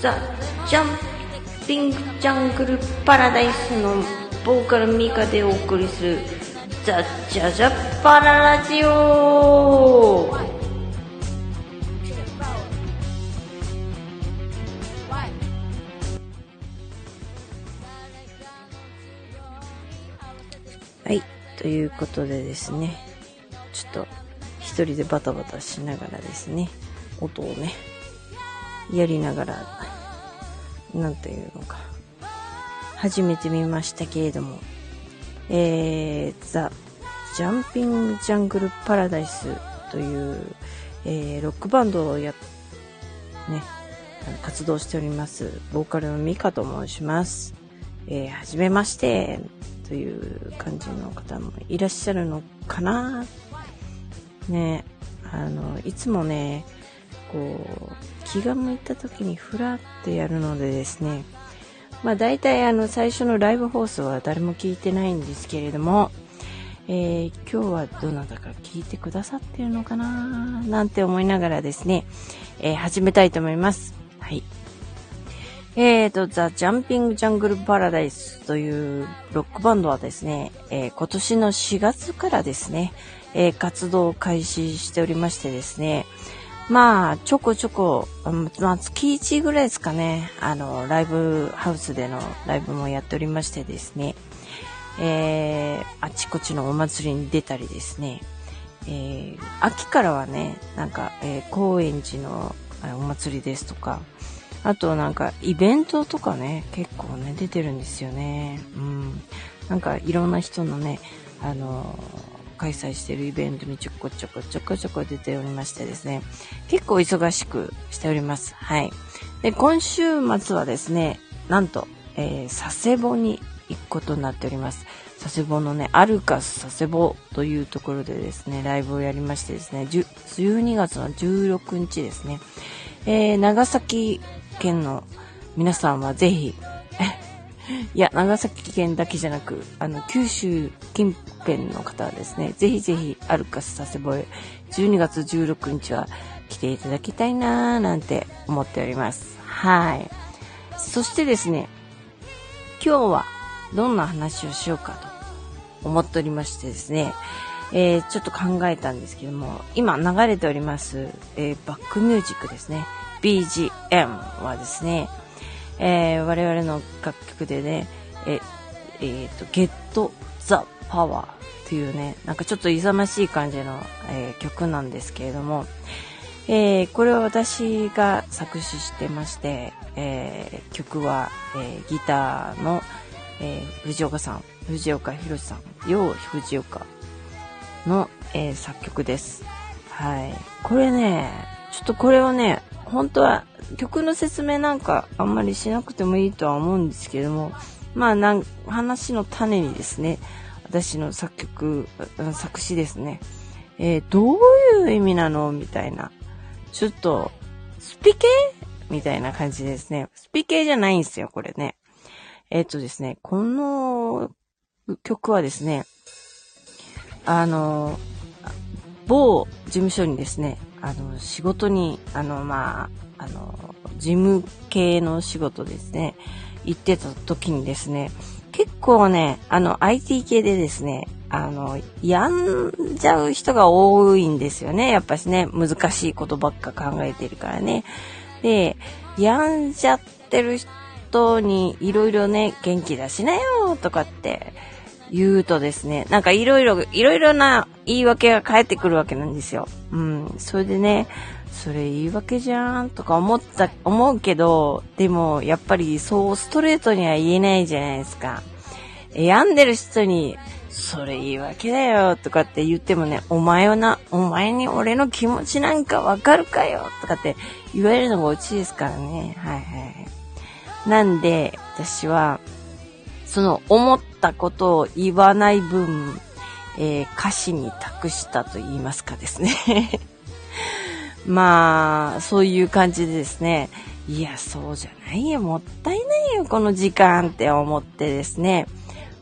ザ・ジャンピング・ジャングル・パラダイスのボーカルミカでお送りするザ・ジャジャパララジオ。はい、ということでですね、ちょっと一人でバタバタしながらですね、音をね、やりながら、なんていうのか、初めて見ましたけれども、えー、ザ・ジャンピング・ジャングル・パラダイスという、えー、ロックバンドをや、ね、活動しております、ボーカルのミカと申します。えー、はじめまして、という感じの方もいらっしゃるのかな。ね、あの、いつもね、こう、気が向いた時にふらってやるのでですね、まあ大体あの最初のライブ放送は誰も聞いてないんですけれども、えー、今日はどなたか聞いてくださってるのかななんて思いながらですね、えー、始めたいと思います。はい。えーと、ザ・ジャンピング・ジャングル・パラダイスというロックバンドはですね、えー、今年の4月からですね、えー、活動を開始しておりましてですね、まあ、ちょこちょこ、まあ、月1ぐらいですかね、あの、ライブハウスでのライブもやっておりましてですね、えー、あちこちのお祭りに出たりですね、えー、秋からはね、なんか、えー、高円寺のお祭りですとか、あとなんかイベントとかね、結構ね、出てるんですよね。うん。なんかいろんな人のね、あの開催しているイベントにちょこちょこちょこちょこ出ておりましてですね、結構忙しくしております。はい。で、今週末はですね、なんと、えー、佐世保に行くことになっております。佐世保のね、アルカス佐世保というところでですね、ライブをやりましてですね、12月の16日ですね、えー、長崎県の皆さんはぜひ、いや、長崎県だけじゃなく、あの、九州近辺の方はですね、ぜひぜひ、アルカス佐世保へ、12月16日は来ていただきたいなーなんて思っております。はい。そしてですね、今日はどんな話をしようかと思っておりましてですね、えー、ちょっと考えたんですけども、今流れております、えー、バックミュージックですね。BGM はですね、えー、我々の楽曲でね、え、えー、と、Get the Power っていうね、なんかちょっと勇ましい感じの、えー、曲なんですけれども、えー、これは私が作詞してまして、えー、曲は、えー、ギターの、えー、藤岡さん、藤岡弘さん、よう藤岡の、えー、作曲です。はい。これね、ちょっとこれをね、本当は曲の説明なんかあんまりしなくてもいいとは思うんですけども、まあなん話の種にですね、私の作曲、作詞ですね。えー、どういう意味なのみたいな。ちょっと、スピ系みたいな感じですね。スピ系じゃないんですよ、これね。えっ、とですね、この曲はですね、あの、某事務所にですね、あの、仕事に、あの、まあ、あの、事務系の仕事ですね、行ってた時にですね、結構ね、あの、IT 系でですね、あの、病んじゃう人が多いんですよね。やっぱしね、難しいことばっか考えてるからね。で、病んじゃってる人にいろいろね、元気出しなよとかって言うとですね、なんかいろいろ、いろいろな言い訳が返ってくるわけなんですよ。うん。それでね、それ言い訳じゃんとか思った、思うけど、でもやっぱりそうストレートには言えないじゃないですか。病んでる人に、それ言い訳だよとかって言ってもね、お前はな、お前に俺の気持ちなんかわかるかよとかって言われるのがオチですからね。はいはいはい。なんで、私は、その思ったことを言わない分、えー、歌詞に託したと言いますかですね。まあ、そういう感じでですね、いや、そうじゃないよ、もったいないよ、この時間って思ってですね、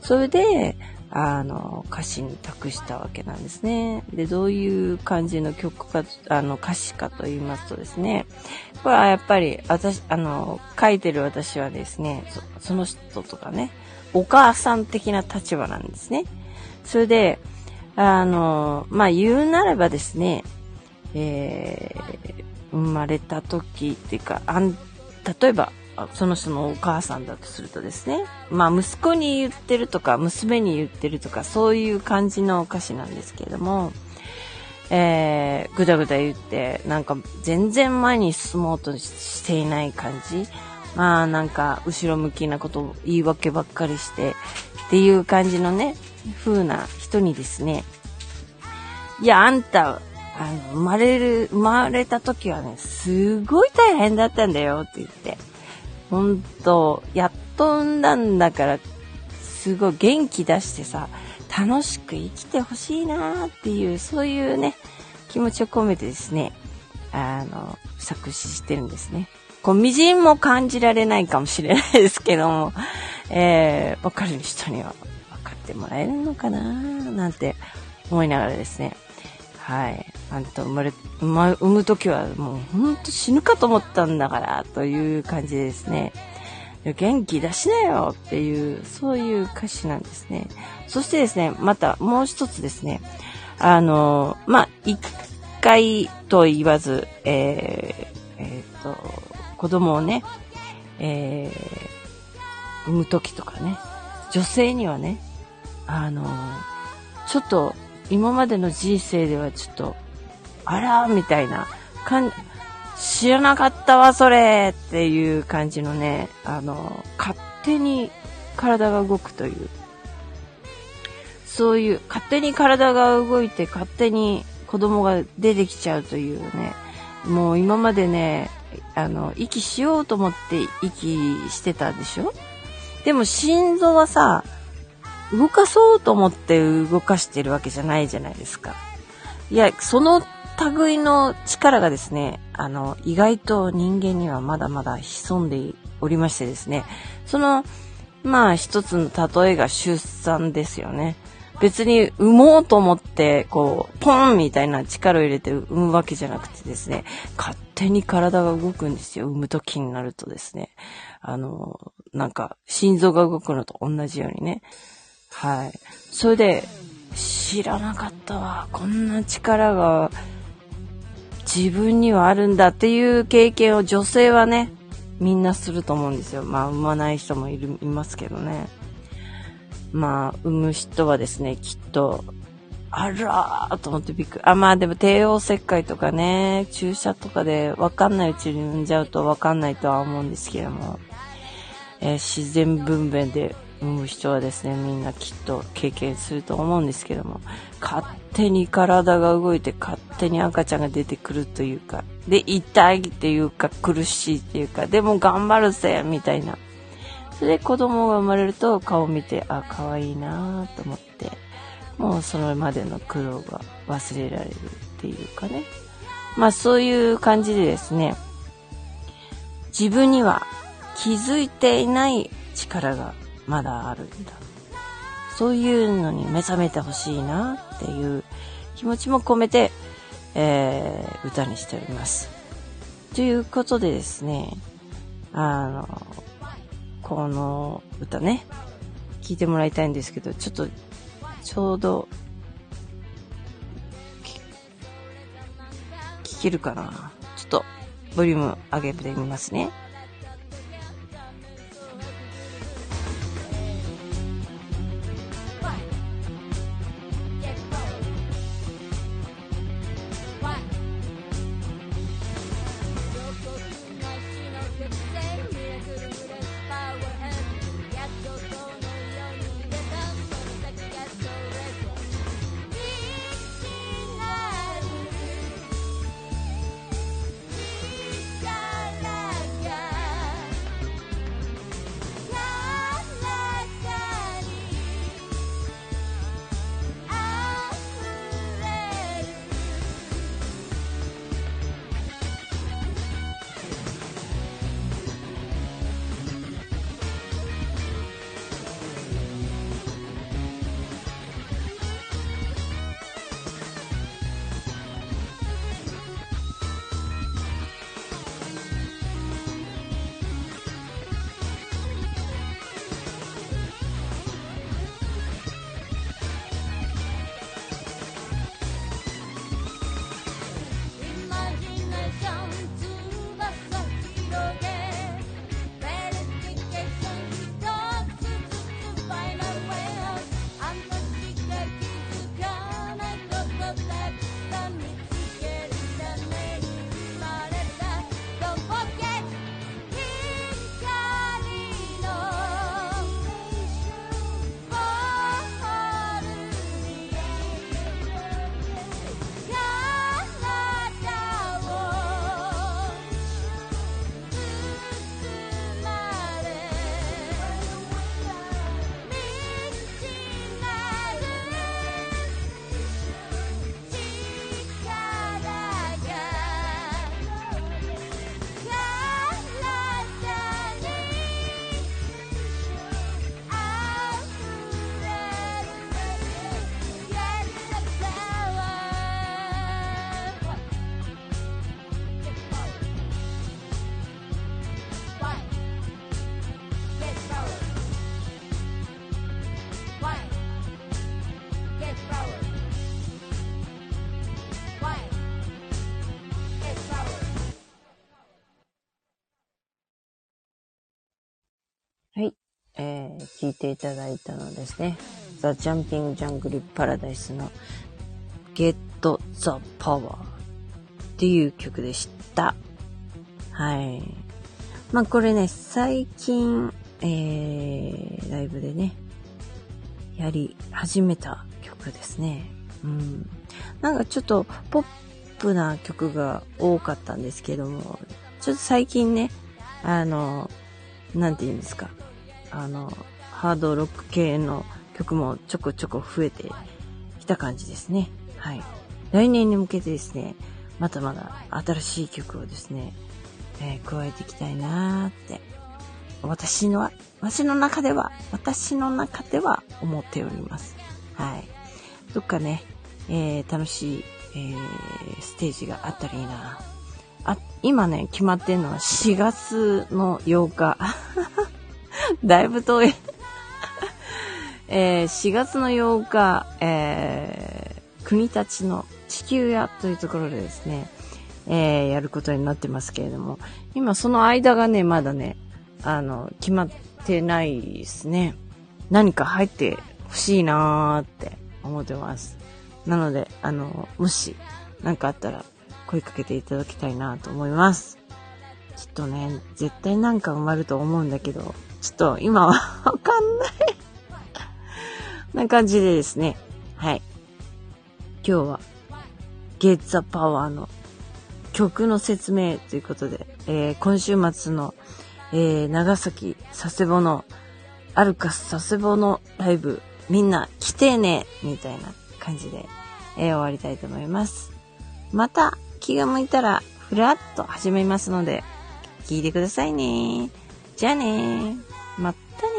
それで、あの、歌詞に託したわけなんですね。で、どういう感じの曲か、あの、歌詞かと言いますとですね、これはやっぱり、私、あの、書いてる私はですね、その人とかね、お母さん的な立場なんですね。それで、あの、まあ、言うなればですね、えー、生まれた時っていうか、あん、例えば、その人のお母さんだとするとですね、まあ息子に言ってるとか、娘に言ってるとか、そういう感じの歌詞なんですけれども、えー、ぐだぐだ言って、なんか全然前に進もうとしていない感じ。まあなんか後ろ向きなことを言い訳ばっかりしてっていう感じのね、風な人にですね、いや、あんた、あの、生まれる、生まれた時はね、すごい大変だったんだよって言って。ほんと、やっと産んだんだから、すごい元気出してさ、楽しく生きてほしいなっていう、そういうね、気持ちを込めてですね、あの、作詞してるんですね。こう、微塵も感じられないかもしれないですけども、えー、わかる人には分かってもらえるのかななんて思いながらですね、はい。あんた生まれ、生ま、産む時はもうほんと死ぬかと思ったんだから、という感じでですね。元気出しなよっていう、そういう歌詞なんですね。そしてですね、またもう一つですね。あの、まあ、一回と言わず、えー、えっ、と、子供をね、えー、産む時とかね、女性にはね、あの、ちょっと今までの人生ではちょっと、あらみたいな、かん、知らなかったわ、それっていう感じのね、あの、勝手に体が動くという、そういう、勝手に体が動いて、勝手に子供が出てきちゃうというね、もう今までね、あの、息しようと思って息してたでしょ？でも心臓はさ、動かそうと思って動かしてるわけじゃないじゃないですか。いや、その類の力がですね、あの、意外と人間にはまだまだ潜んでおりましてですね、その、まあ一つの例えが出産ですよね。別に産もうと思って、こう、ポンみたいな力を入れて産むわけじゃなくてですね、勝手に体が動くんですよ。産む時になるとですね。あの、なんか、心臓が動くのと同じようにね。はい。それで、知らなかったわ。こんな力が自分にはあるんだっていう経験を女性はね、みんなすると思うんですよ。まあ、産まない人もいる、いますけどね。まあ、産む人はですね、きっと、あらーと思ってびっくり。あ、まあでも帝王切開とかね、注射とかでわかんないうちに産んじゃうとわかんないとは思うんですけども、えー、自然分娩で人はですね、みんなきっと経験すると思うんですけども、勝手に体が動いて勝手に赤ちゃんが出てくるというか、で、痛いっていうか苦しいっていうか、でも頑張るぜみたいな。それで子供が生まれると顔を見て、あ、可愛いなと思って、もうそのまでの苦労が忘れられるっていうかね。まあそういう感じでですね、自分には気づいていない力がまだあるんだ。そういうのに目覚めてほしいなっていう気持ちも込めて、えー、歌にしております。ということでですね、あの、この歌ね、聴いてもらいたいんですけど、ちょっと、ちょうど、聞けるかなちょっと、ボリューム上げてみますね。えー、聴いていただいたのですね。ザ・ジャンピング・ジャングル・パラダイスの Get the Power っていう曲でした。はい。まあこれね、最近、えー、ライブでね、やり始めた曲ですね。うん。なんかちょっとポップな曲が多かったんですけども、ちょっと最近ね、あの、なんて言うんですか？あの、ハードロック系の曲もちょこちょこ増えてきた感じですね。はい。来年に向けてですね、まだまだ新しい曲をですね、えー、加えていきたいなーって、私の、私の中では、私の中では思っております。はい。どっかね、えー、楽しい、えー、ステージがあったらいいな。あ、今ね、決まってんのは4月の8日。だいぶ遠いえー、4月の8日、えー、国立の地球屋というところでですね、えー、やることになってますけれども、今その間がね、まだね、あの、決まってないですね。何か入ってほしいなーって思ってます。なので、あの、もし何かあったら声かけていただきたいなと思います。ちょっとね、絶対なんか埋まると思うんだけど、ちょっと今はわかんないな感じでですね。はい。今日は、ゲッツァパワーの曲の説明ということで、えー、今週末の、えー、長崎佐世保の、アルカス佐世保のライブ、みんな来てねみたいな感じで、えー、終わりたいと思います。また気が向いたら、ふらっと始めますので、聞いてくださいね。じゃあねまったね